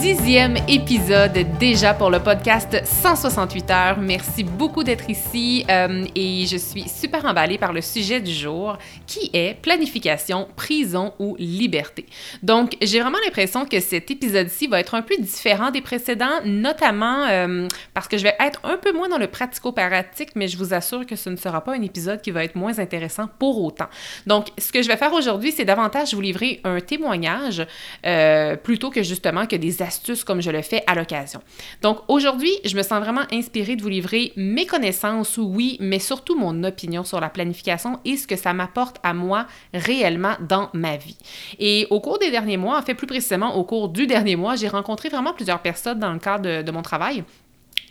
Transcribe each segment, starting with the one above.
Dixième épisode déjà pour le podcast 168 heures. Merci beaucoup d'être ici euh, et je suis super emballée par le sujet du jour qui est planification, prison ou liberté. Donc, j'ai vraiment l'impression que cet épisode-ci va être un peu différent des précédents, notamment euh, parce que je vais être un peu moins dans le pratico-pratique, mais je vous assure que ce ne sera pas un épisode qui va être moins intéressant pour autant. Donc, ce que je vais faire aujourd'hui, c'est davantage vous livrer un témoignage euh, plutôt que justement que des astuces comme je le fais à l'occasion. Donc aujourd'hui, je me sens vraiment inspirée de vous livrer mes connaissances, oui, mais surtout mon opinion sur la planification et ce que ça m'apporte à moi réellement dans ma vie. Et au cours des derniers mois, en fait plus précisément au cours du dernier mois, j'ai rencontré vraiment plusieurs personnes dans le cadre de, de mon travail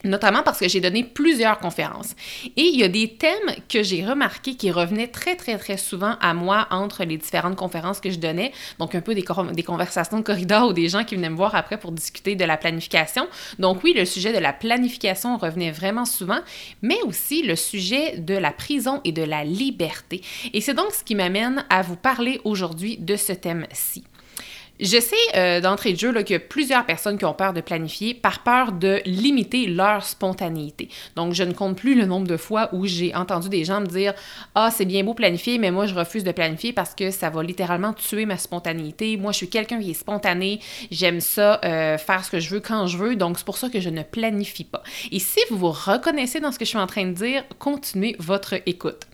notamment parce que j'ai donné plusieurs conférences. Et il y a des thèmes que j'ai remarqués qui revenaient très, très, très souvent à moi entre les différentes conférences que je donnais, donc un peu des, conversations de corridor ou des gens qui venaient me voir après pour discuter de la planification. Donc oui, le sujet de la planification revenait vraiment souvent, mais aussi le sujet de la prison et de la liberté. Et c'est donc ce qui m'amène à vous parler aujourd'hui de ce thème-ci. Je sais euh, d'entrée de jeu qu'il y a plusieurs personnes qui ont peur de planifier par peur de limiter leur spontanéité. Donc, je ne compte plus le nombre de fois où j'ai entendu des gens me dire Ah, c'est bien beau planifier, mais moi, je refuse de planifier parce que ça va littéralement tuer ma spontanéité. Moi, je suis quelqu'un qui est spontané. J'aime ça, euh, faire ce que je veux quand je veux. Donc, c'est pour ça que je ne planifie pas. Et si vous vous reconnaissez dans ce que je suis en train de dire, continuez votre écoute.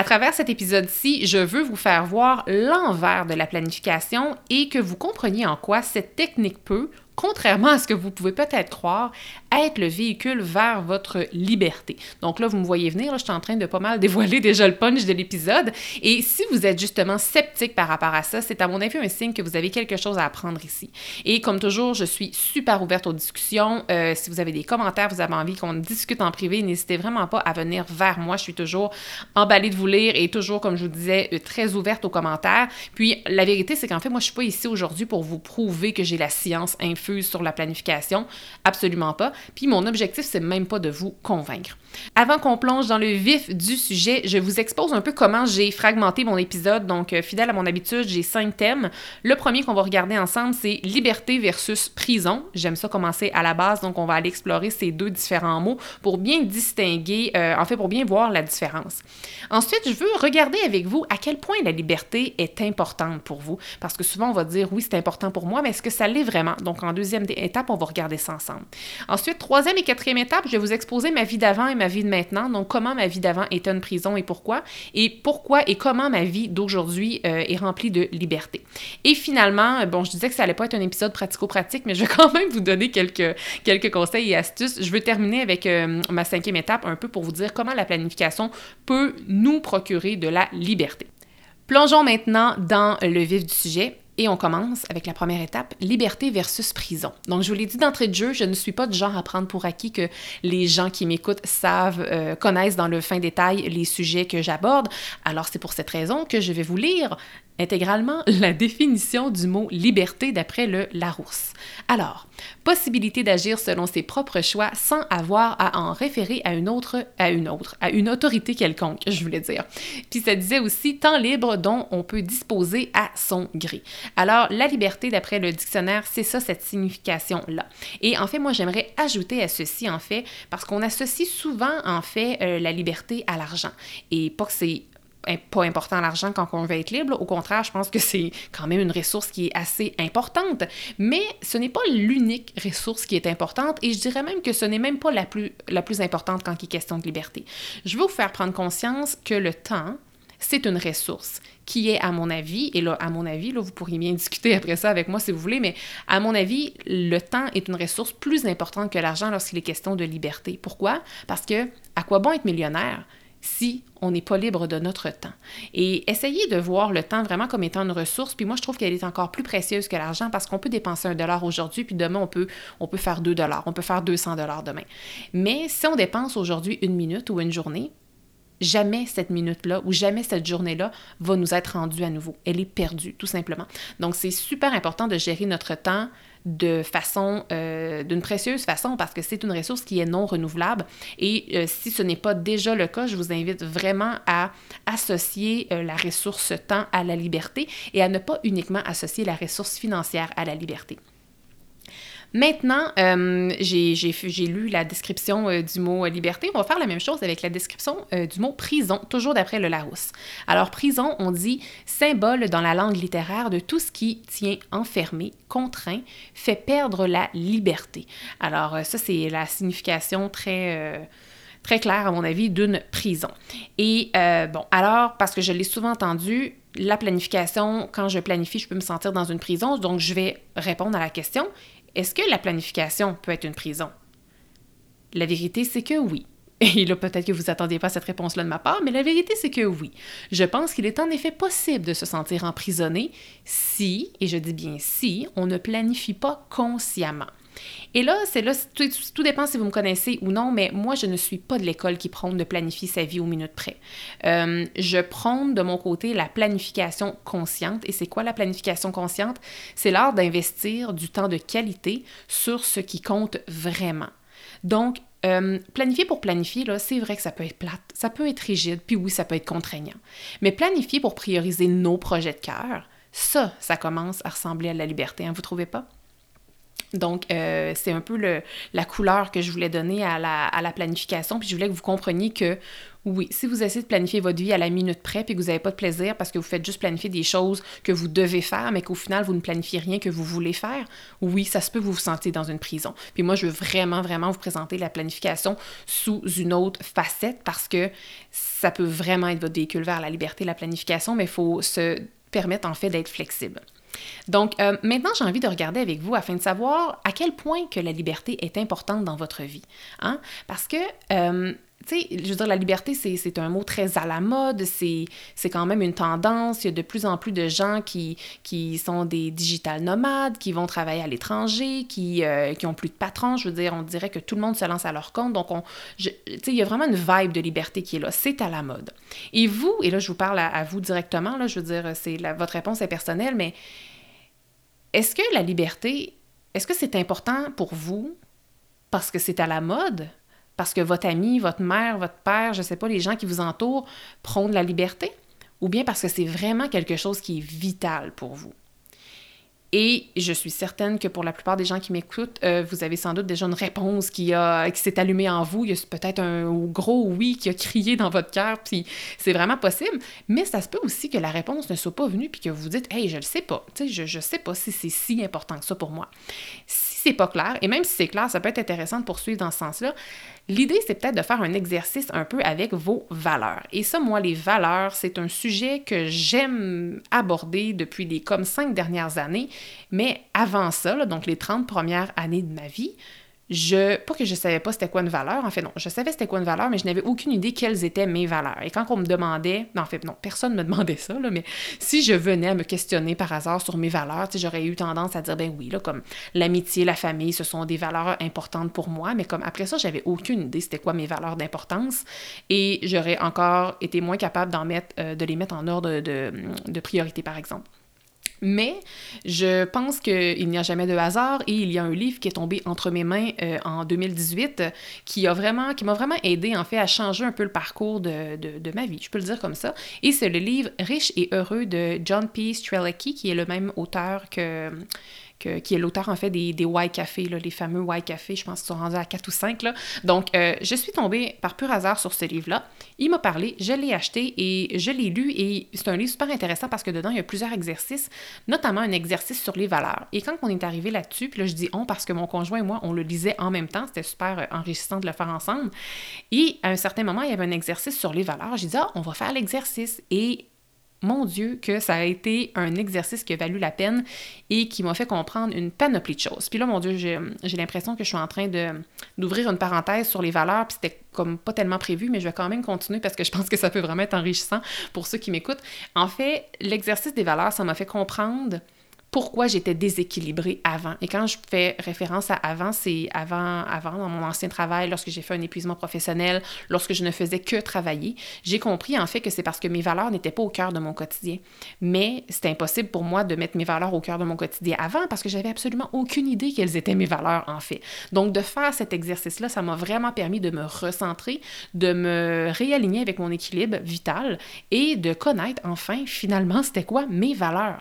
À travers cet épisode-ci, je veux vous faire voir l'envers de la planification et que vous compreniez en quoi cette technique peut, contrairement à ce que vous pouvez peut-être croire, être le véhicule vers votre liberté. Donc là, vous me voyez venir, je suis en train de pas mal dévoiler déjà le punch de l'épisode. Et si vous êtes justement sceptique par rapport à ça, c'est à mon avis un signe que vous avez quelque chose à apprendre ici. Et comme toujours, je suis super ouverte aux discussions. Euh, si vous avez des commentaires, vous avez envie qu'on discute en privé, n'hésitez vraiment pas à venir vers moi. Je suis toujours emballée de vous lire et toujours, comme je vous disais, euh, très ouverte aux commentaires. Puis la vérité, c'est qu'en fait, moi, je suis pas ici aujourd'hui pour vous prouver que j'ai la science infuse sur la planification? Absolument pas. Puis mon objectif, c'est même pas de vous convaincre. Avant qu'on plonge dans le vif du sujet, je vous expose un peu comment j'ai fragmenté mon épisode. Donc, euh, fidèle à mon habitude, j'ai cinq thèmes. Le premier qu'on va regarder ensemble, c'est liberté versus prison. J'aime ça commencer à la base, donc on va aller explorer ces deux différents mots pour bien distinguer, euh, en fait, pour bien voir la différence. Ensuite, je veux regarder avec vous à quel point la liberté est importante pour vous. Parce que souvent, on va dire oui, c'est important pour moi, mais est-ce que ça l'est vraiment? Donc, en deuxième étape, on va regarder ça ensemble. Ensuite, troisième et quatrième étape, je vais vous exposer ma vie d'avant et ma vie de maintenant. Donc, comment ma vie d'avant était une prison et pourquoi. Et pourquoi et comment ma vie d'aujourd'hui euh, est remplie de liberté. Et finalement, bon, je disais que ça allait pas être un épisode pratico-pratique, mais je vais quand même vous donner quelques, quelques conseils et astuces. Je veux terminer avec euh, ma cinquième étape, un peu pour vous dire comment la planification peut nous procurer de la liberté. Plongeons maintenant dans le vif du sujet. Et on commence avec la première étape, liberté versus prison. Donc, je vous l'ai dit d'entrée de jeu, je ne suis pas du genre à prendre pour acquis que les gens qui m'écoutent savent, euh, connaissent dans le fin détail les sujets que j'aborde. Alors, c'est pour cette raison que je vais vous lire intégralement la définition du mot liberté d'après le Larousse. Alors, possibilité d'agir selon ses propres choix sans avoir à en référer à une autre, à une autre, à une autorité quelconque, je voulais dire. Puis ça disait aussi temps libre dont on peut disposer à son gré. Alors, la liberté d'après le dictionnaire, c'est ça cette signification-là. Et en fait, moi, j'aimerais ajouter à ceci, en fait, parce qu'on associe souvent, en fait, euh, la liberté à l'argent. Et pas que c'est pas important l'argent quand on veut être libre. Au contraire, je pense que c'est quand même une ressource qui est assez importante. Mais ce n'est pas l'unique ressource qui est importante et je dirais même que ce n'est même pas la plus, la plus importante quand il est question de liberté. Je veux vous faire prendre conscience que le temps, c'est une ressource qui est, à mon avis, et là, à mon avis, là, vous pourriez bien discuter après ça avec moi si vous voulez, mais à mon avis, le temps est une ressource plus importante que l'argent lorsqu'il est question de liberté. Pourquoi? Parce que, à quoi bon être millionnaire? Si on n'est pas libre de notre temps. Et essayez de voir le temps vraiment comme étant une ressource. Puis moi, je trouve qu'elle est encore plus précieuse que l'argent parce qu'on peut dépenser un dollar aujourd'hui, puis demain, on peut, faire deux dollars, on peut faire 200 dollars demain. Mais si on dépense aujourd'hui une minute ou une journée, jamais cette minute-là ou jamais cette journée-là va nous être rendue à nouveau. Elle est perdue, tout simplement. Donc, c'est super important de gérer notre temps de façon, euh, d'une précieuse façon, parce que c'est une ressource qui est non renouvelable. Et euh, si ce n'est pas déjà le cas, je vous invite vraiment à associer euh, la ressource temps à la liberté et à ne pas uniquement associer la ressource financière à la liberté. Maintenant, euh, j'ai lu la description euh, du mot euh, liberté. On va faire la même chose avec la description du mot prison, toujours d'après le Larousse. Alors, prison, on dit symbole dans la langue littéraire de tout ce qui tient enfermé, contraint, fait perdre la liberté. Alors, ça, c'est la signification très très claire, à mon avis, d'une prison. Et bon, alors, parce que je l'ai souvent entendu, la planification, quand je planifie, je peux me sentir dans une prison, donc je vais répondre à la question est-ce que la planification peut être une prison? La vérité, c'est que oui. Et là, peut-être que vous attendiez pas cette réponse-là de ma part, mais la vérité, c'est que oui. Je pense qu'il est en effet possible de se sentir emprisonné si, et je dis bien si, on ne planifie pas consciemment. Et là, c'est là, tout, dépend si vous me connaissez ou non, mais moi, je ne suis pas de l'école qui prône de planifier sa vie aux minutes près. Euh, je prône de mon côté la planification consciente. Et c'est quoi la planification consciente? C'est l'art d'investir du temps de qualité sur ce qui compte vraiment. Donc, euh, planifier pour planifier, c'est vrai que ça peut être plate, ça peut être rigide, puis oui, ça peut être contraignant. Mais planifier pour prioriser nos projets de cœur, ça, ça commence à ressembler à la liberté, hein, vous trouvez pas? Donc, euh, c'est un peu la couleur que je voulais donner à la, à la, planification. Puis je voulais que vous compreniez que, oui, si vous essayez de planifier votre vie à la minute près, puis que vous n'avez pas de plaisir parce que vous faites juste planifier des choses que vous devez faire, mais qu'au final, vous ne planifiez rien que vous voulez faire, oui, ça se peut que vous vous sentiez dans une prison. Puis moi, je veux vraiment, vraiment vous présenter la planification sous une autre facette parce que ça peut vraiment être votre véhicule vers la liberté, la planification, mais il faut se permettre en fait d'être flexible. Donc, euh, maintenant, j'ai envie de regarder avec vous afin de savoir à quel point que la liberté est importante dans votre vie. Hein? Parce que, euh, tu sais, je veux dire, la liberté, c'est un mot très à la mode, c'est quand même une tendance. Il y a de plus en plus de gens qui, qui sont des digital nomades, qui vont travailler à l'étranger, qui, euh, qui plus de patrons. Je veux dire, on dirait que tout le monde se lance à leur compte. Donc, on, tu sais, il y a vraiment une vibe de liberté qui est là. C'est à la mode. Et vous, et là, je vous parle à, vous directement, là, je veux dire, c'est votre réponse est personnelle, mais est-ce que la liberté, est-ce que c'est important pour vous parce que c'est à la mode? Parce que votre ami, votre mère, votre père, je ne sais pas, les gens qui vous entourent prônent la liberté? Ou bien parce que c'est vraiment quelque chose qui est vital pour vous? Et je suis certaine que pour la plupart des gens qui m'écoutent, euh, vous avez sans doute déjà une réponse qui, qui s'est allumée en vous. Il y a peut-être un gros oui qui a crié dans votre cœur, puis c'est vraiment possible. Mais ça se peut aussi que la réponse ne soit pas venue, puis que vous dites Hey, je le sais pas. Je, je sais pas si c'est si important que ça pour moi. C'est pas clair, et même si c'est clair, ça peut être intéressant de poursuivre dans ce sens-là. L'idée, c'est peut-être de faire un exercice un peu avec vos valeurs. Et ça, moi, les valeurs, c'est un sujet que j'aime aborder depuis les comme cinq dernières années. Mais avant ça, donc les 30 premières années de ma vie, je, pas que je savais pas c'était quoi une valeur, en fait non, je savais c'était quoi une valeur, mais je n'avais aucune idée quelles étaient mes valeurs. Et quand on me demandait, non, en fait non, personne ne me demandait ça, là, mais si je venais à me questionner par hasard sur mes valeurs, j'aurais eu tendance à dire, ben oui, là, comme l'amitié, la famille, ce sont des valeurs importantes pour moi, mais comme après ça, j'avais aucune idée c'était quoi mes valeurs d'importance, et j'aurais encore été moins capable d'en mettre, euh, de les mettre en ordre de, de priorité, par exemple. Mais je pense qu'il n'y a jamais de hasard et il y a un livre qui est tombé entre mes mains euh, en 2018 qui a vraiment, m'a vraiment aidé en fait à changer un peu le parcours de, de, ma vie, je peux le dire comme ça. Et c'est le livre Riche et heureux de John P. Strelecki qui est le même auteur que qui est l'auteur en fait des, Y Café, les fameux Y Café, je pense qu'ils sont rendus à 4 ou 5. Là. Donc, euh, je suis tombée par pur hasard sur ce livre-là. Il m'a parlé, je l'ai acheté et je l'ai lu et c'est un livre super intéressant parce que dedans, il y a plusieurs exercices, notamment un exercice sur les valeurs. Et quand on est arrivé là-dessus, puis là, je dis on parce que mon conjoint et moi, on le lisait en même temps, c'était super euh, enrichissant de le faire ensemble. Et à un certain moment, il y avait un exercice sur les valeurs. J'ai dit, ah, on va faire l'exercice. Et mon Dieu, que ça a été un exercice qui a valu la peine et qui m'a fait comprendre une panoplie de choses. Puis là, mon Dieu, j'ai l'impression que je suis en train d'ouvrir une parenthèse sur les valeurs, puis c'était comme pas tellement prévu, mais je vais quand même continuer parce que je pense que ça peut vraiment être enrichissant pour ceux qui m'écoutent. En fait, l'exercice des valeurs, ça m'a fait comprendre pourquoi j'étais déséquilibrée avant. Et quand je fais référence à avant, c'est avant, avant, dans mon ancien travail, lorsque j'ai fait un épuisement professionnel, lorsque je ne faisais que travailler, j'ai compris en fait que c'est parce que mes valeurs n'étaient pas au cœur de mon quotidien. Mais c'était impossible pour moi de mettre mes valeurs au cœur de mon quotidien avant parce que j'avais absolument aucune idée quelles étaient mes valeurs en fait. Donc de faire cet exercice-là, ça m'a vraiment permis de me recentrer, de me réaligner avec mon équilibre vital et de connaître enfin finalement c'était quoi mes valeurs.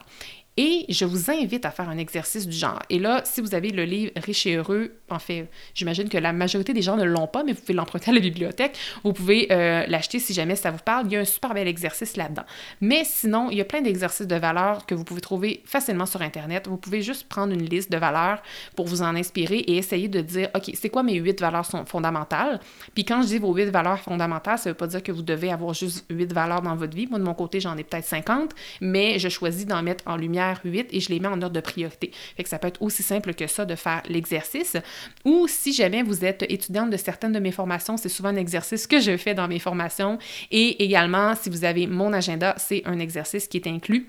Et je vous invite à faire un exercice du genre. Et là, si vous avez le livre Riche et heureux, en fait, j'imagine que la majorité des gens ne l'ont pas, mais vous pouvez l'emprunter à la bibliothèque. Vous pouvez euh, l'acheter si jamais ça vous parle. Il y a un super bel exercice là-dedans. Mais sinon, il y a plein d'exercices de valeurs que vous pouvez trouver facilement sur Internet. Vous pouvez juste prendre une liste de valeurs pour vous en inspirer et essayer de dire, OK, c'est quoi mes huit valeurs fondamentales? Puis quand je dis vos huit valeurs fondamentales, ça ne veut pas dire que vous devez avoir juste huit valeurs dans votre vie. Moi, de mon côté, j'en ai peut-être 50, mais je choisis d'en mettre en lumière 8 et je les mets en ordre de priorité. Fait que ça peut être aussi simple que ça de faire l'exercice. Ou si jamais vous êtes étudiante de certaines de mes formations, c'est souvent un exercice que je fais dans mes formations. Et également, si vous avez mon agenda, c'est un exercice qui est inclus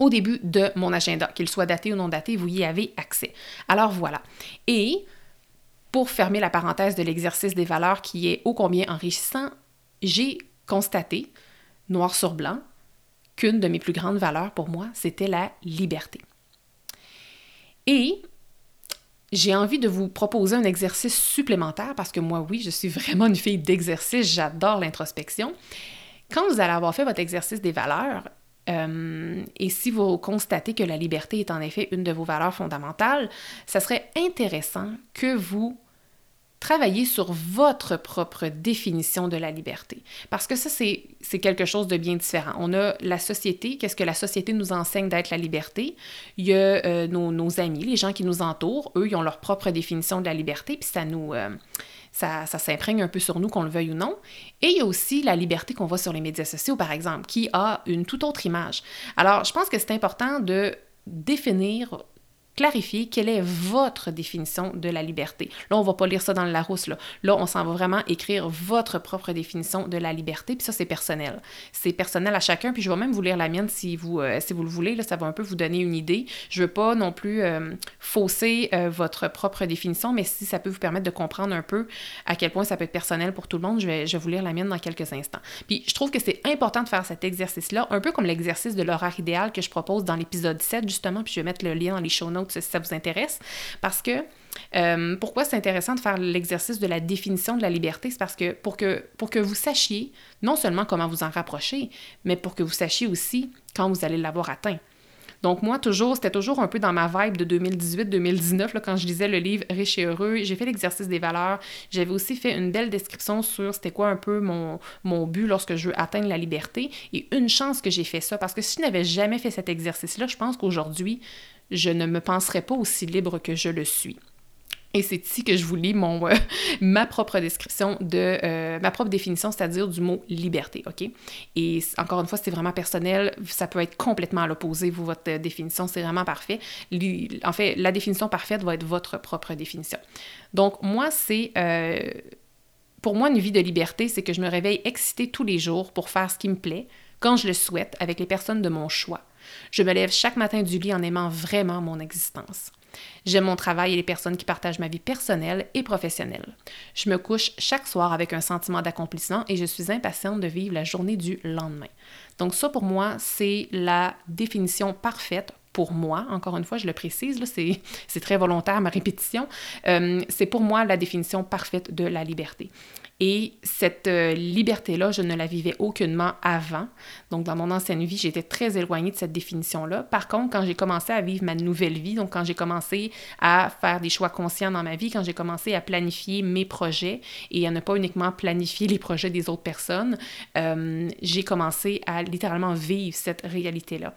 au début de mon agenda, qu'il soit daté ou non daté, vous y avez accès. Alors voilà. Et pour fermer la parenthèse de l'exercice des valeurs qui est ô combien enrichissant, j'ai constaté, noir sur blanc, qu'une de mes plus grandes valeurs pour moi, c'était la liberté. Et j'ai envie de vous proposer un exercice supplémentaire parce que moi, oui, je suis vraiment une fille d'exercice, j'adore l'introspection. Quand vous allez avoir fait votre exercice des valeurs, euh, et si vous constatez que la liberté est en effet une de vos valeurs fondamentales, ça serait intéressant que vous travailler sur votre propre définition de la liberté. Parce que ça, c'est quelque chose de bien différent. On a la société, qu'est-ce que la société nous enseigne d'être la liberté? Il y a euh, nos, nos, amis, les gens qui nous entourent, eux, ils ont leur propre définition de la liberté, puis ça nous... Euh, ça, ça s'imprègne un peu sur nous, qu'on le veuille ou non. Et il y a aussi la liberté qu'on voit sur les médias sociaux, par exemple, qui a une toute autre image. Alors, je pense que c'est important de définir clarifier quelle est votre définition de la liberté. Là, on va pas lire ça dans le Larousse. Là, on s'en va vraiment écrire votre propre définition de la liberté. Puis ça, c'est personnel. C'est personnel à chacun. Puis je vais même vous lire la mienne si vous, euh, si vous le voulez. Là, ça va un peu vous donner une idée. Je veux pas non plus euh, fausser euh, votre propre définition, mais si ça peut vous permettre de comprendre un peu à quel point ça peut être personnel pour tout le monde, je vais, je vais vous lire la mienne dans quelques instants. Puis je trouve que c'est important de faire cet exercice-là, un peu comme l'exercice de l'horaire idéal que je propose dans l'épisode 7, justement. Puis je vais mettre le lien dans les show notes si ça vous intéresse, parce que euh, pourquoi c'est intéressant de faire l'exercice de la définition de la liberté? C'est parce que pour, que pour que vous sachiez non seulement comment vous en rapprocher, mais pour que vous sachiez aussi quand vous allez l'avoir atteint. Donc moi, toujours, c'était toujours un peu dans ma vibe de 2018-2019, quand je lisais le livre Riche et heureux. J'ai fait l'exercice des valeurs. J'avais aussi fait une belle description sur c'était quoi un peu mon, mon but lorsque je veux atteindre la liberté. Et une chance que j'ai fait ça, parce que si je n'avais jamais fait cet exercice-là, je pense qu'aujourd'hui, je ne me penserais pas aussi libre que je le suis. Et c'est ici que je vous lis mon, euh, ma propre description de euh, ma propre définition, c'est-à-dire du mot liberté, OK? Et encore une fois, c'est vraiment personnel, ça peut être complètement à l'opposé, votre définition, c'est vraiment parfait. En fait, la définition parfaite va être votre propre définition. Donc, moi, c'est. Euh, pour moi, une vie de liberté, c'est que je me réveille excitée tous les jours pour faire ce qui me plaît, quand je le souhaite, avec les personnes de mon choix. Je me lève chaque matin du lit en aimant vraiment mon existence. J'aime mon travail et les personnes qui partagent ma vie personnelle et professionnelle. Je me couche chaque soir avec un sentiment d'accomplissement et je suis impatiente de vivre la journée du lendemain. Donc ça, pour moi, c'est la définition parfaite pour moi, encore une fois, je le précise, c'est très volontaire ma répétition, euh, c'est pour moi la définition parfaite de la liberté. Et cette euh, liberté-là, je ne la vivais aucunement avant. Donc, dans mon ancienne vie, j'étais très éloignée de cette définition-là. Par contre, quand j'ai commencé à vivre ma nouvelle vie, donc quand j'ai commencé à faire des choix conscients dans ma vie, quand j'ai commencé à planifier mes projets et à ne pas uniquement planifier les projets des autres personnes, euh, j'ai commencé à littéralement vivre cette réalité-là.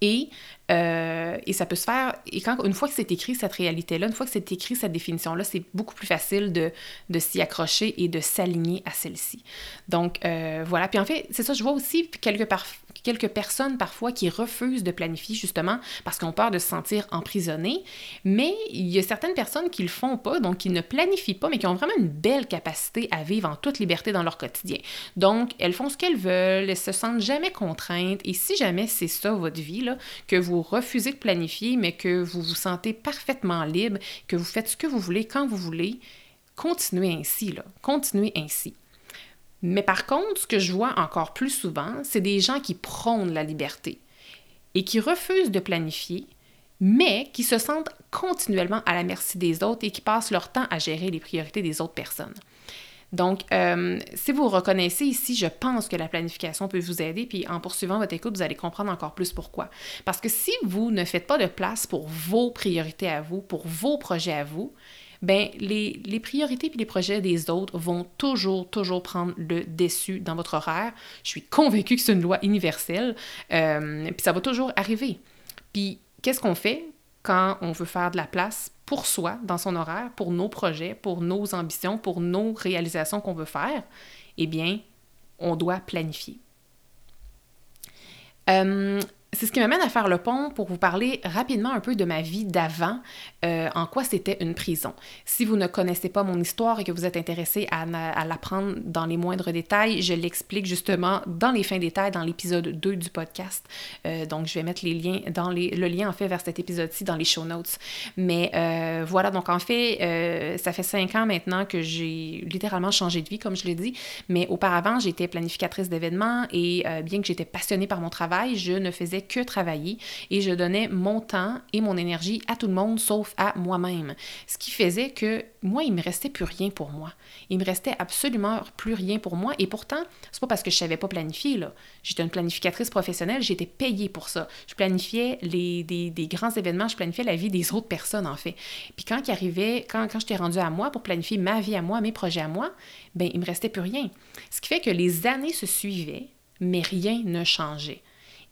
Et, euh, et, ça peut se faire, et quand, une fois que c'est écrit cette réalité-là, une fois que c'est écrit cette définition-là, c'est beaucoup plus facile de, s'y accrocher et de s'aligner à celle-ci. Donc, euh, voilà. Puis en fait, c'est ça, je vois aussi quelques, par, quelques personnes parfois qui refusent de planifier justement parce qu'on peur de se sentir emprisonné, mais il y a certaines personnes qui le font pas, donc qui ne planifient pas, mais qui ont vraiment une belle capacité à vivre en toute liberté dans leur quotidien. Donc, elles font ce qu'elles veulent, elles se sentent jamais contraintes, et si jamais c'est ça votre vie, que vous refusez de planifier, mais que vous vous sentez parfaitement libre, que vous faites ce que vous voulez quand vous voulez, continuez ainsi, là, continuez ainsi. Mais par contre, ce que je vois encore plus souvent, c'est des gens qui prônent la liberté et qui refusent de planifier, mais qui se sentent continuellement à la merci des autres et qui passent leur temps à gérer les priorités des autres personnes. Donc, euh, si vous reconnaissez ici, je pense que la planification peut vous aider, puis en poursuivant votre écoute, vous allez comprendre encore plus pourquoi. Parce que si vous ne faites pas de place pour vos priorités à vous, pour vos projets à vous, ben les, priorités et les projets des autres vont toujours, toujours prendre le dessus dans votre horaire. Je suis convaincue que c'est une loi universelle, euh, puis ça va toujours arriver. Puis qu'est-ce qu'on fait quand on veut faire de la place pour soi dans son horaire, pour nos projets, pour nos ambitions, pour nos réalisations qu'on veut faire? Eh bien, on doit planifier. Euh, c'est ce qui m'amène à faire le pont pour vous parler rapidement un peu de ma vie d'avant, euh, en quoi c'était une prison. Si vous ne connaissez pas mon histoire et que vous êtes intéressé à, l'apprendre dans les moindres détails, je l'explique justement dans les fins détails dans l'épisode 2 du podcast. Euh, donc, je vais mettre les liens dans le lien en fait vers cet épisode-ci dans les show notes. Mais euh, voilà, donc en fait, ça fait cinq ans maintenant que j'ai littéralement changé de vie, comme je l'ai dit. Mais auparavant, j'étais planificatrice d'événements et bien que j'étais passionnée par mon travail, je ne faisais que travailler et je donnais mon temps et mon énergie à tout le monde sauf à moi-même. Ce qui faisait que moi, il me restait plus rien pour moi. Il me restait absolument plus rien pour moi et pourtant, c'est pas parce que je savais pas planifier là. J'étais une planificatrice professionnelle, j'étais payée pour ça. Je planifiais les, des, des, grands événements, je planifiais la vie des autres personnes en fait. Puis quand arrivait, quand, quand j'étais rendue à moi pour planifier ma vie à moi, mes projets à moi, ben il me restait plus rien. Ce qui fait que les années se suivaient, mais rien ne changeait.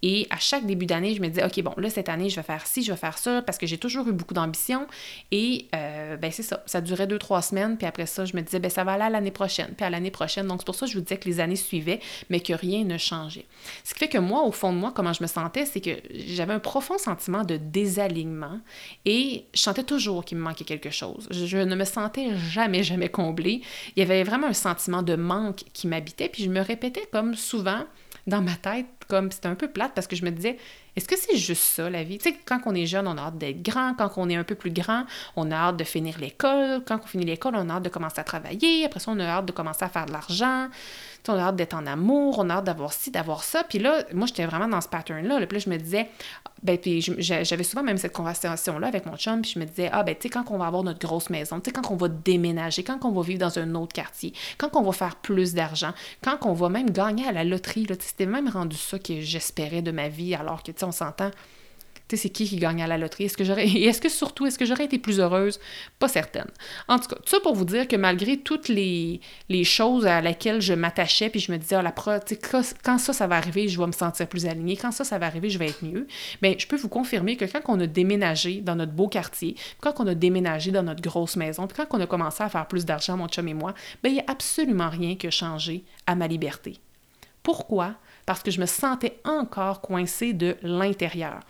Et à chaque début d'année, je me disais, OK, bon, là, cette année, je vais faire ci, je vais faire ça, parce que j'ai toujours eu beaucoup d'ambition. Et euh, ben c'est ça, ça durait deux, trois semaines, puis après ça, je me disais, ben ça va aller à l'année prochaine, puis à l'année prochaine. Donc, c'est pour ça que je vous disais que les années suivaient, mais que rien ne changeait. Ce qui fait que moi, au fond de moi, comment je me sentais, c'est que j'avais un profond sentiment de désalignement et je sentais toujours qu'il me manquait quelque chose. Je, ne me sentais jamais, jamais comblée. Il y avait vraiment un sentiment de manque qui m'habitait, puis je me répétais comme souvent, dans ma tête, comme c'était un peu plate parce que je me disais, est-ce que c'est juste ça la vie? Tu sais, quand on est jeune, on a hâte d'être grand. Quand on est un peu plus grand, on a hâte de finir l'école. Quand on finit l'école, on a hâte de commencer à travailler. Après ça, on a hâte de commencer à faire de l'argent. On a hâte d'être en amour. On a hâte d'avoir ci, d'avoir ça. Puis là, moi, j'étais vraiment dans ce pattern-là. Puis là, je me disais, ben, puis j'avais souvent même cette conversation-là avec mon chum. Puis je me disais, ah, ben, tu sais, quand on va avoir notre grosse maison, tu sais, quand on va déménager, quand on va vivre dans un autre quartier, quand on va faire plus d'argent, quand on va même gagner à la loterie, c'était même rendu ça que j'espérais de ma vie, alors que, tu sais, on s'entend c'est qui qui gagne à la loterie? Est-ce que j'aurais. Est-ce que surtout, est-ce que j'aurais été plus heureuse? Pas certaine. En tout cas, tout ça pour vous dire que malgré toutes les, les choses à laquelle je m'attachais, puis je me disais, oh, la pro, quand ça, ça va arriver, je vais me sentir plus alignée. Quand ça, ça va arriver, je vais être mieux. Bien, je peux vous confirmer que quand on a déménagé dans notre beau quartier, quand on a déménagé dans notre grosse maison, puis quand on a commencé à faire plus d'argent, mon chum et moi, bien, il n'y a absolument rien qui a changé à ma liberté. Pourquoi? Parce que je me sentais encore coincée de l'intérieur.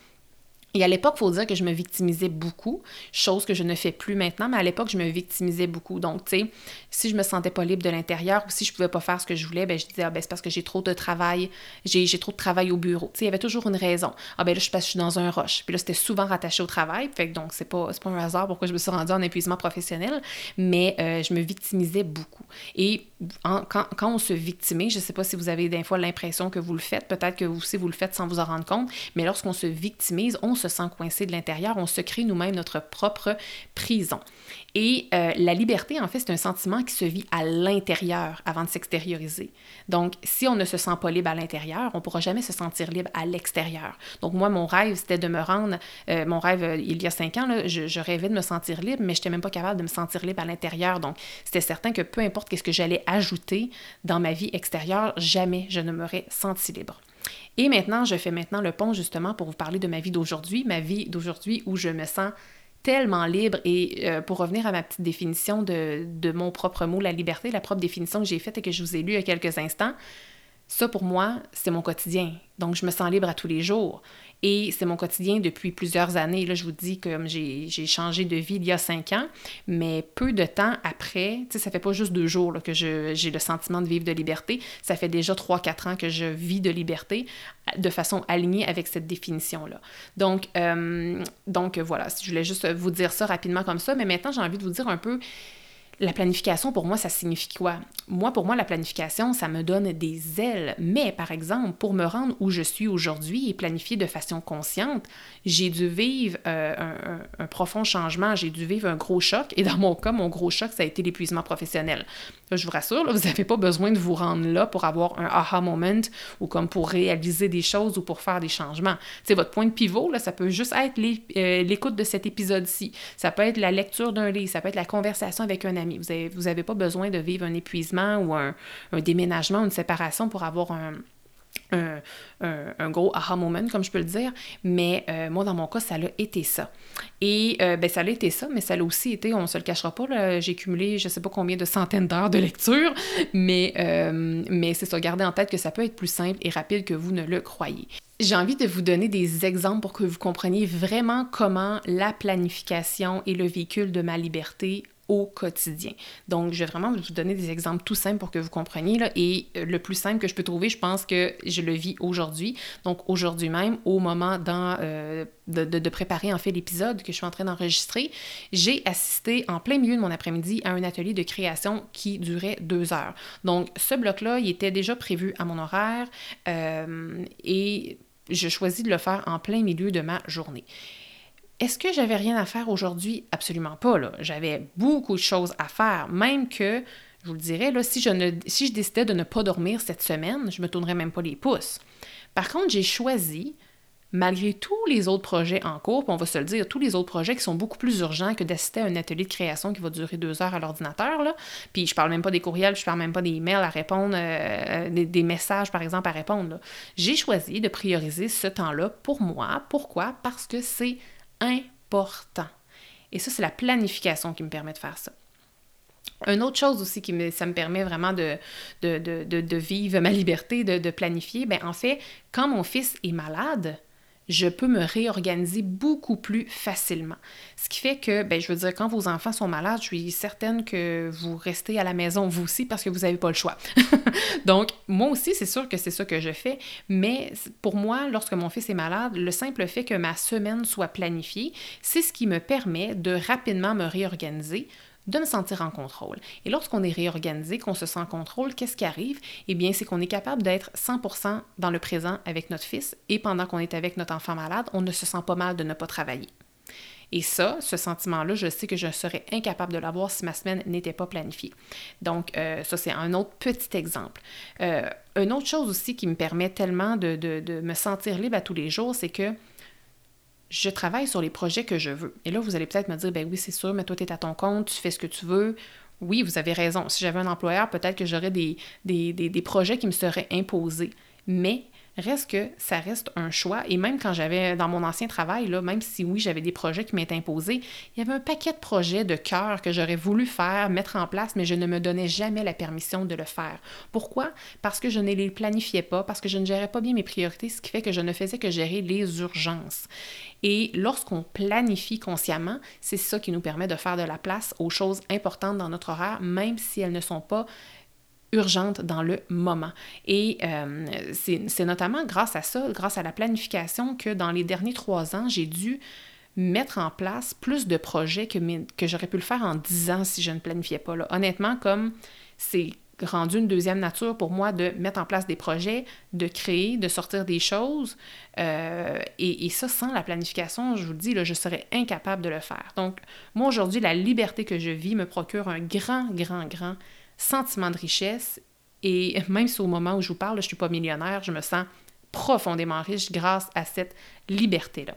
Et à l'époque, il faut dire que je me victimisais beaucoup, chose que je ne fais plus maintenant, mais à l'époque, je me victimisais beaucoup. Donc, tu sais, si je me sentais pas libre de l'intérieur ou si je pouvais pas faire ce que je voulais, ben je disais, ah ben c'est parce que j'ai trop de travail, j'ai, trop de travail au bureau. Tu sais, il y avait toujours une raison. Ah ben là, je, suis dans un rush. Puis là, c'était souvent rattaché au travail. Fait que donc, c'est pas, pas un hasard pourquoi je me suis rendue en épuisement professionnel, mais euh, je me victimisais beaucoup. Et quand, quand, on se victimise, je sais pas si vous avez des fois l'impression que vous le faites, peut-être que vous aussi vous le faites sans vous en rendre compte, mais lorsqu'on se victimise, on se sent coincé de l'intérieur, on se crée nous-mêmes notre propre prison. Et euh, la liberté, en fait, c'est un sentiment qui se vit à l'intérieur avant de s'extérioriser. Donc, si on ne se sent pas libre à l'intérieur, on ne pourra jamais se sentir libre à l'extérieur. Donc, moi, mon rêve, c'était de me rendre, euh, mon rêve, euh, il y a cinq ans, je, rêvais de me sentir libre, mais je n'étais même pas capable de me sentir libre à l'intérieur. Donc, c'était certain que peu importe qu'est-ce que j'allais ajouter dans ma vie extérieure, jamais je ne m'aurais senti libre. Et maintenant, je fais maintenant le pont justement pour vous parler de ma vie d'aujourd'hui, ma vie d'aujourd'hui où je me sens tellement libre. Et euh, pour revenir à ma petite définition de, de, mon propre mot, la liberté, la propre définition que j'ai faite et que je vous ai lue il y a quelques instants, ça pour moi, c'est mon quotidien. Donc, je me sens libre à tous les jours. Et c'est mon quotidien depuis plusieurs années. Là, je vous dis que j'ai changé de vie il y a cinq ans, mais peu de temps après, tu sais, ça fait pas juste deux jours que j'ai le sentiment de vivre de liberté. Ça fait déjà trois, quatre ans que je vis de liberté de façon alignée avec cette définition-là. Donc, euh, donc voilà, je voulais juste vous dire ça rapidement comme ça, mais maintenant, j'ai envie de vous dire un peu la planification, pour moi, ça signifie quoi? Moi, pour moi, la planification, ça me donne des ailes. Mais, par exemple, pour me rendre où je suis aujourd'hui et planifier de façon consciente, j'ai dû vivre euh, un, profond changement, j'ai dû vivre un gros choc. Et dans mon cas, mon gros choc, ça a été l'épuisement professionnel. je vous rassure, vous n'avez pas besoin de vous rendre là pour avoir un aha moment ou comme pour réaliser des choses ou pour faire des changements. C'est votre point de pivot, là, ça peut juste être euh, l'écoute de cet épisode-ci. Ça peut être la lecture d'un livre, ça peut être la conversation avec un ami vous n'avez vous avez pas besoin de vivre un épuisement ou un, déménagement, une séparation pour avoir un, gros aha moment, comme je peux le dire. Mais euh, moi, dans mon cas, ça a été ça. Et euh, ben, ça a été ça, mais ça a aussi été, on ne se le cachera pas, j'ai cumulé je ne sais pas combien de centaines d'heures de lecture, mais, euh, mais c'est ça, gardez en tête que ça peut être plus simple et rapide que vous ne le croyez. J'ai envie de vous donner des exemples pour que vous compreniez vraiment comment la planification est le véhicule de ma liberté au quotidien. Donc, je vais vraiment vous donner des exemples tout simples pour que vous compreniez. Et euh, le plus simple que je peux trouver, je pense que je le vis aujourd'hui. Donc, aujourd'hui même, au moment euh, de, de, préparer en fait l'épisode que je suis en train d'enregistrer, j'ai assisté en plein milieu de mon après-midi à un atelier de création qui durait deux heures. Donc, ce bloc-là, il était déjà prévu à mon horaire euh, et je choisis de le faire en plein milieu de ma journée. Est-ce que j'avais rien à faire aujourd'hui? Absolument pas. J'avais beaucoup de choses à faire, même que, je vous le dirais, là, si, je ne, décidais de ne pas dormir cette semaine, je me tournerais même pas les pouces. Par contre, j'ai choisi, malgré tous les autres projets en cours, on va se le dire, tous les autres projets qui sont beaucoup plus urgents que d'assister à un atelier de création qui va durer deux heures à l'ordinateur, là. puis je parle même pas des courriels, je parle même pas des emails à répondre, euh, des, messages par exemple à répondre. J'ai choisi de prioriser ce temps-là pour moi. Pourquoi? Parce que c'est important. Et ça, c'est la planification qui me permet de faire ça. Une autre chose aussi qui me, ça me permet vraiment de, de, de, de vivre ma liberté, de, planifier, bien, en fait, quand mon fils est malade, je peux me réorganiser beaucoup plus facilement. Ce qui fait que, ben, je veux dire, quand vos enfants sont malades, je suis certaine que vous restez à la maison vous aussi parce que vous n'avez pas le choix. Donc, moi aussi, c'est sûr que c'est ça que je fais, mais pour moi, lorsque mon fils est malade, le simple fait que ma semaine soit planifiée, c'est ce qui me permet de rapidement me réorganiser de me sentir en contrôle. Et lorsqu'on est réorganisé, qu'on se sent en contrôle, qu'est-ce qui arrive? Eh bien, c'est qu'on est capable d'être 100% dans le présent avec notre fils et pendant qu'on est avec notre enfant malade, on ne se sent pas mal de ne pas travailler. Et ça, ce sentiment-là, je sais que je serais incapable de l'avoir si ma semaine n'était pas planifiée. Donc, euh, ça, c'est un autre petit exemple. Euh, une autre chose aussi qui me permet tellement de, de me sentir libre à tous les jours, c'est que je travaille sur les projets que je veux. Et là, vous allez peut-être me dire, ben oui, c'est sûr, mais toi, tu es à ton compte, tu fais ce que tu veux. Oui, vous avez raison. Si j'avais un employeur, peut-être que j'aurais des, des, projets qui me seraient imposés. Mais Reste que ça reste un choix. Et même quand j'avais dans mon ancien travail, là, même si oui, j'avais des projets qui m'étaient imposés, il y avait un paquet de projets de cœur que j'aurais voulu faire, mettre en place, mais je ne me donnais jamais la permission de le faire. Pourquoi? Parce que je ne les planifiais pas, parce que je ne gérais pas bien mes priorités, ce qui fait que je ne faisais que gérer les urgences. Et lorsqu'on planifie consciemment, c'est ça qui nous permet de faire de la place aux choses importantes dans notre horaire, même si elles ne sont pas urgente dans le moment. Et euh, c'est notamment grâce à ça, grâce à la planification, que dans les derniers trois ans, j'ai dû mettre en place plus de projets que, j'aurais pu le faire en dix ans si je ne planifiais pas. Honnêtement, comme c'est rendu une deuxième nature pour moi de mettre en place des projets, de créer, de sortir des choses. Euh, et, ça, sans la planification, je vous le dis, là, je serais incapable de le faire. Donc, moi, aujourd'hui, la liberté que je vis me procure un grand, grand, grand sentiment de richesse. Et même si au moment où je vous parle, je ne suis pas millionnaire, je me sens profondément riche grâce à cette liberté-là.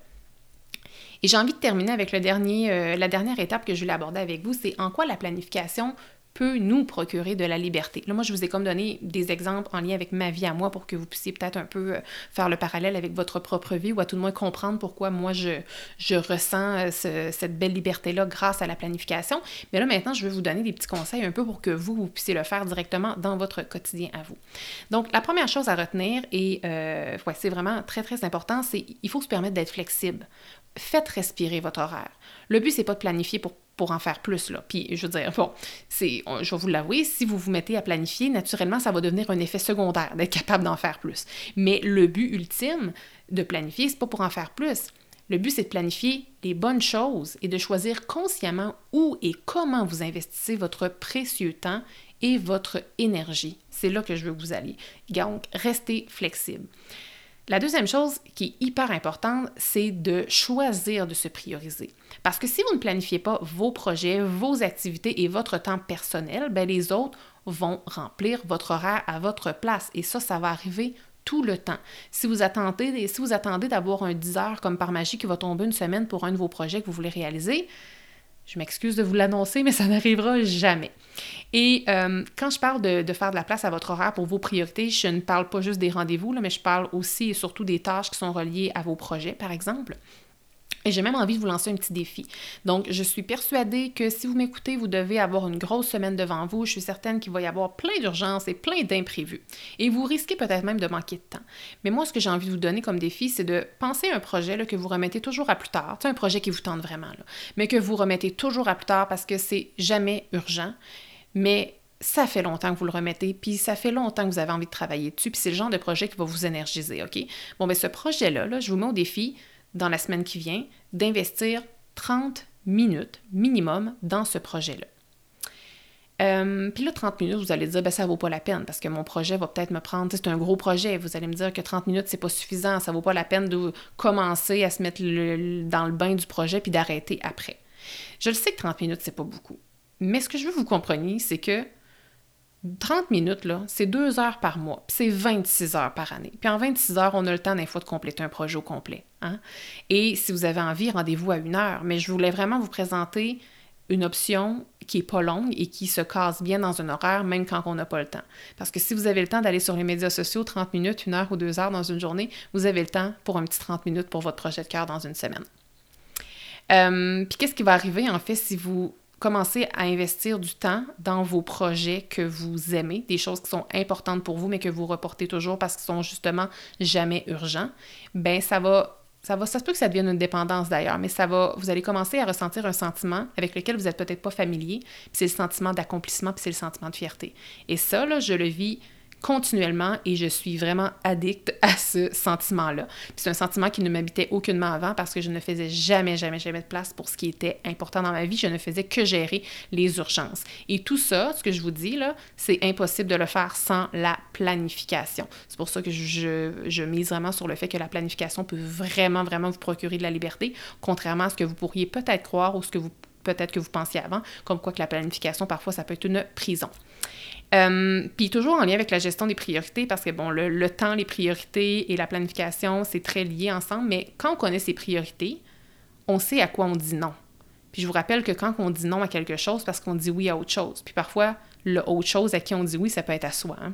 Et j'ai envie de terminer avec le dernier, euh, la dernière étape que je voulais aborder avec vous, c'est en quoi la planification peut nous procurer de la liberté. Là, moi, je vous ai comme donné des exemples en lien avec ma vie à moi pour que vous puissiez peut-être un peu euh, faire le parallèle avec votre propre vie ou à tout le moins comprendre pourquoi moi, je, je ressens euh, cette belle liberté-là grâce à la planification. Mais là, maintenant, je vais vous donner des petits conseils un peu pour que vous, puissiez le faire directement dans votre quotidien à vous. Donc, la première chose à retenir, et euh, ouais, c'est vraiment très, très important, c'est il faut se permettre d'être flexible. Faites respirer votre horaire. Le but, c'est pas de planifier pour pour en faire plus. Là. Puis, je veux dire, bon, c'est, je vais vous l'avouer, si vous vous mettez à planifier, naturellement, ça va devenir un effet secondaire d'être capable d'en faire plus. Mais le but ultime de planifier, c'est pas pour en faire plus. Le but, c'est de planifier les bonnes choses et de choisir consciemment où et comment vous investissez votre précieux temps et votre énergie. C'est là que je veux que vous alliez. Donc, restez flexible. La deuxième chose qui est hyper importante, c'est de choisir de se prioriser. Parce que si vous ne planifiez pas vos projets, vos activités et votre temps personnel, ben les autres vont remplir votre horaire à votre place. Et ça, ça va arriver tout le temps. Si vous attendez, si vous attendez d'avoir un 10 heures comme par magie qui va tomber une semaine pour un de vos projets que vous voulez réaliser, je m'excuse de vous l'annoncer, mais ça n'arrivera jamais. Et euh, quand je parle de, de, faire de la place à votre horaire pour vos priorités, je ne parle pas juste des rendez-vous, mais je parle aussi et surtout des tâches qui sont reliées à vos projets, par exemple. Et j'ai même envie de vous lancer un petit défi. Donc, je suis persuadée que si vous m'écoutez, vous devez avoir une grosse semaine devant vous. Je suis certaine qu'il va y avoir plein d'urgences et plein d'imprévus. Et vous risquez peut-être même de manquer de temps. Mais moi, ce que j'ai envie de vous donner comme défi, c'est de penser à un projet là, que vous remettez toujours à plus tard. C'est un projet qui vous tente vraiment, là, mais que vous remettez toujours à plus tard parce que c'est jamais urgent. Mais ça fait longtemps que vous le remettez, puis ça fait longtemps que vous avez envie de travailler dessus, puis c'est le genre de projet qui va vous énergiser, OK? Bon, mais ben, ce projet-là, là, je vous mets au défi dans la semaine qui vient d'investir 30 minutes minimum dans ce projet-là. Euh, puis là, 30 minutes, vous allez dire, ben, ça vaut pas la peine parce que mon projet va peut-être me prendre, c'est un gros projet, vous allez me dire que 30 minutes, c'est pas suffisant, ça vaut pas la peine de commencer à se mettre dans le bain du projet puis d'arrêter après. Je le sais que 30 minutes, c'est pas beaucoup. Mais ce que je veux que vous compreniez, c'est que 30 minutes, là, c'est deux heures par mois, puis c'est 26 heures par année. Puis en 26 heures, on a le temps des fois de compléter un projet au complet. Hein. Et si vous avez envie, rendez-vous à une heure. Mais je voulais vraiment vous présenter une option qui est pas longue et qui se casse bien dans un horaire, même quand on n'a pas le temps. Parce que si vous avez le temps d'aller sur les médias sociaux 30 minutes, une heure ou deux heures dans une journée, vous avez le temps pour un petit 30 minutes pour votre projet de cœur dans une semaine. Euh, puis qu'est-ce qui va arriver en fait si vous commencez à investir du temps dans vos projets que vous aimez, des choses qui sont importantes pour vous, mais que vous reportez toujours parce qu'ils sont justement jamais urgents, ben ça va ça va, ça se peut que ça devienne une dépendance d'ailleurs, mais ça va, vous allez commencer à ressentir un sentiment avec lequel vous n'êtes peut-être pas familier, puis c'est le sentiment d'accomplissement, puis c'est le sentiment de fierté. Et ça, là, je le vis continuellement et je suis vraiment addict à ce sentiment-là. c'est un sentiment qui ne m'habitait aucunement avant parce que je ne faisais jamais, jamais, jamais de place pour ce qui était important dans ma vie. Je ne faisais que gérer les urgences. Et tout ça, ce que je vous dis là, c'est impossible de le faire sans la planification. C'est pour ça que je, je mise vraiment sur le fait que la planification peut vraiment, vraiment vous procurer de la liberté, contrairement à ce que vous pourriez peut-être croire ou ce que vous peut-être que vous pensiez avant, comme quoi que la planification, parfois, ça peut être une prison. Euh, puis toujours en lien avec la gestion des priorités, parce que bon, le, temps, les priorités et la planification, c'est très lié ensemble, mais quand on connaît ses priorités, on sait à quoi on dit non. Puis je vous rappelle que quand on dit non à quelque chose, parce qu'on dit oui à autre chose. Puis parfois, le autre chose à qui on dit oui, ça peut être à soi. Hein.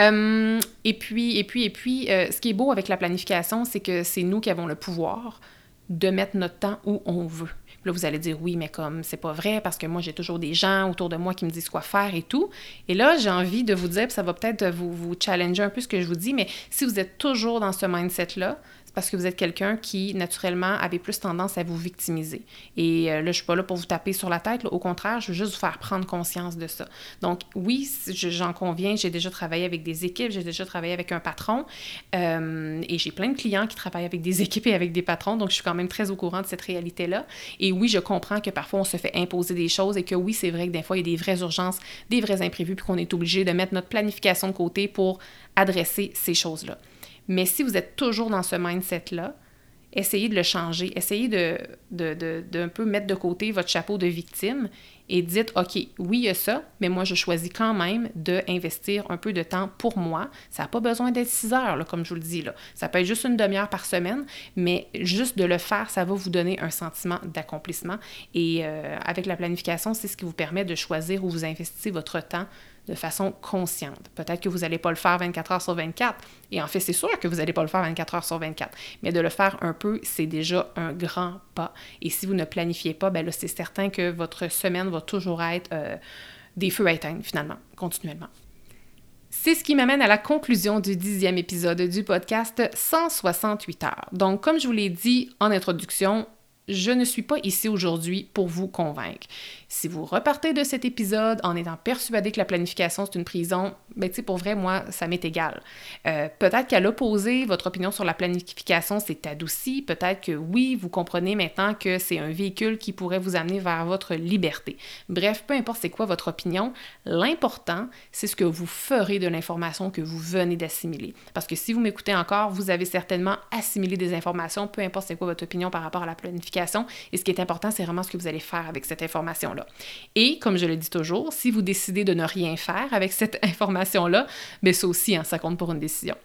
Euh, et puis, et puis, et puis, euh, ce qui est beau avec la planification, c'est que c'est nous qui avons le pouvoir de mettre notre temps où on veut. Là, vous allez dire oui, mais comme c'est pas vrai parce que moi, j'ai toujours des gens autour de moi qui me disent quoi faire et tout. Et là, j'ai envie de vous dire, puis ça va peut-être vous, challenger un peu ce que je vous dis, mais si vous êtes toujours dans ce mindset-là, parce que vous êtes quelqu'un qui, naturellement, avait plus tendance à vous victimiser. Et euh, là, je suis pas là pour vous taper sur la tête. Au contraire, je veux juste vous faire prendre conscience de ça. Donc, oui, j'en conviens, j'ai déjà travaillé avec des équipes, j'ai déjà travaillé avec un patron euh, et j'ai plein de clients qui travaillent avec des équipes et avec des patrons. Donc, je suis quand même très au courant de cette réalité-là. Et oui, je comprends que parfois, on se fait imposer des choses et que oui, c'est vrai que des fois, il y a des vraies urgences, des vrais imprévus, puis qu'on est obligé de mettre notre planification de côté pour adresser ces choses-là. Mais si vous êtes toujours dans ce mindset-là, essayez de le changer, essayez de, peu mettre de côté votre chapeau de victime et dites, OK, oui, il y a ça, mais moi, je choisis quand même d'investir un peu de temps pour moi. Ça n'a pas besoin d'être six heures, là, comme je vous le dis. Ça peut être juste une demi-heure par semaine, mais juste de le faire, ça va vous donner un sentiment d'accomplissement. Et euh, avec la planification, c'est ce qui vous permet de choisir où vous investissez votre temps de façon consciente. Peut-être que vous n'allez pas le faire 24 heures sur 24, et en fait, c'est sûr que vous n'allez pas le faire 24 heures sur 24, mais de le faire un peu, c'est déjà un grand pas. Et si vous ne planifiez pas, ben là, c'est certain que votre semaine va toujours être euh, des feux à éteindre, finalement, continuellement. C'est ce qui m'amène à la conclusion du dixième épisode du podcast 168 heures. Donc, comme je vous l'ai dit en introduction, je ne suis pas ici aujourd'hui pour vous convaincre. Si vous repartez de cet épisode en étant persuadé que la planification c'est une prison, ben tu sais, pour vrai, moi, ça m'est égal. Euh, peut-être qu'à l'opposé, votre opinion sur la planification s'est adoucie. Peut-être que oui, vous comprenez maintenant que c'est un véhicule qui pourrait vous amener vers votre liberté. Bref, peu importe c'est quoi votre opinion, l'important, c'est ce que vous ferez de l'information que vous venez d'assimiler. Parce que si vous m'écoutez encore, vous avez certainement assimilé des informations, peu importe c'est quoi votre opinion par rapport à la planification. Et ce qui est important, c'est vraiment ce que vous allez faire avec cette information-là. Et comme je le dis toujours, si vous décidez de ne rien faire avec cette information-là, mais ben, ça aussi, hein, ça compte pour une décision.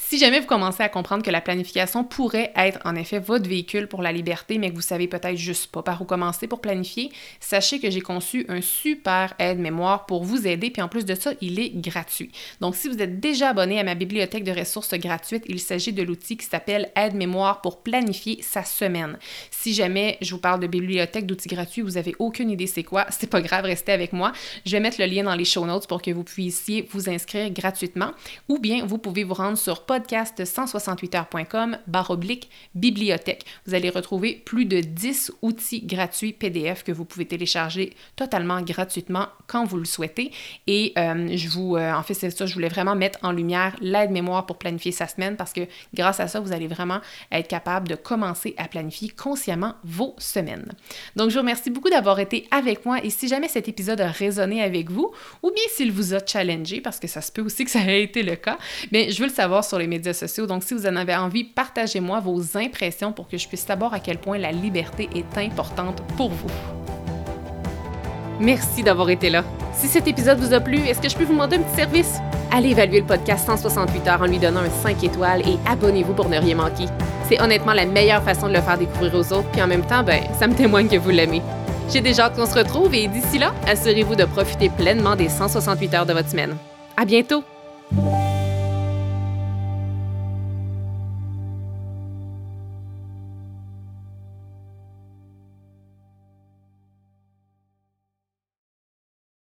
Si jamais vous commencez à comprendre que la planification pourrait être en effet votre véhicule pour la liberté, mais que vous savez peut-être juste pas par où commencer pour planifier, sachez que j'ai conçu un super aide-mémoire pour vous aider, puis en plus de ça, il est gratuit. Donc, si vous êtes déjà abonné à ma bibliothèque de ressources gratuites, il s'agit de l'outil qui s'appelle Aide-mémoire pour planifier sa semaine. Si jamais je vous parle de bibliothèque d'outils gratuits, vous avez aucune idée c'est quoi, c'est pas grave, restez avec moi. Je vais mettre le lien dans les show notes pour que vous puissiez vous inscrire gratuitement, ou bien vous pouvez vous rendre sur podcast168heures.com oblique bibliothèque. Vous allez retrouver plus de 10 outils gratuits PDF que vous pouvez télécharger totalement gratuitement quand vous le souhaitez. Et euh, je vous, euh, en fait, c'est ça, je voulais vraiment mettre en lumière l'aide-mémoire pour planifier sa semaine parce que grâce à ça, vous allez vraiment être capable de commencer à planifier consciemment vos semaines. Donc, je vous remercie beaucoup d'avoir été avec moi et si jamais cet épisode a résonné avec vous ou bien s'il vous a challengé, parce que ça se peut aussi que ça ait été le cas, bien, je veux le savoir les médias sociaux. Donc, si vous en avez envie, partagez-moi vos impressions pour que je puisse savoir à quel point la liberté est importante pour vous. Merci d'avoir été là. Si cet épisode vous a plu, est-ce que je peux vous demander un petit service? Allez évaluer le podcast 168 heures en lui donnant un 5 étoiles et abonnez-vous pour ne rien manquer. C'est honnêtement la meilleure façon de le faire découvrir aux autres, puis en même temps, ben, ça me témoigne que vous l'aimez. J'ai déjà hâte qu'on se retrouve et d'ici là, assurez-vous de profiter pleinement des 168 heures de votre semaine. À bientôt!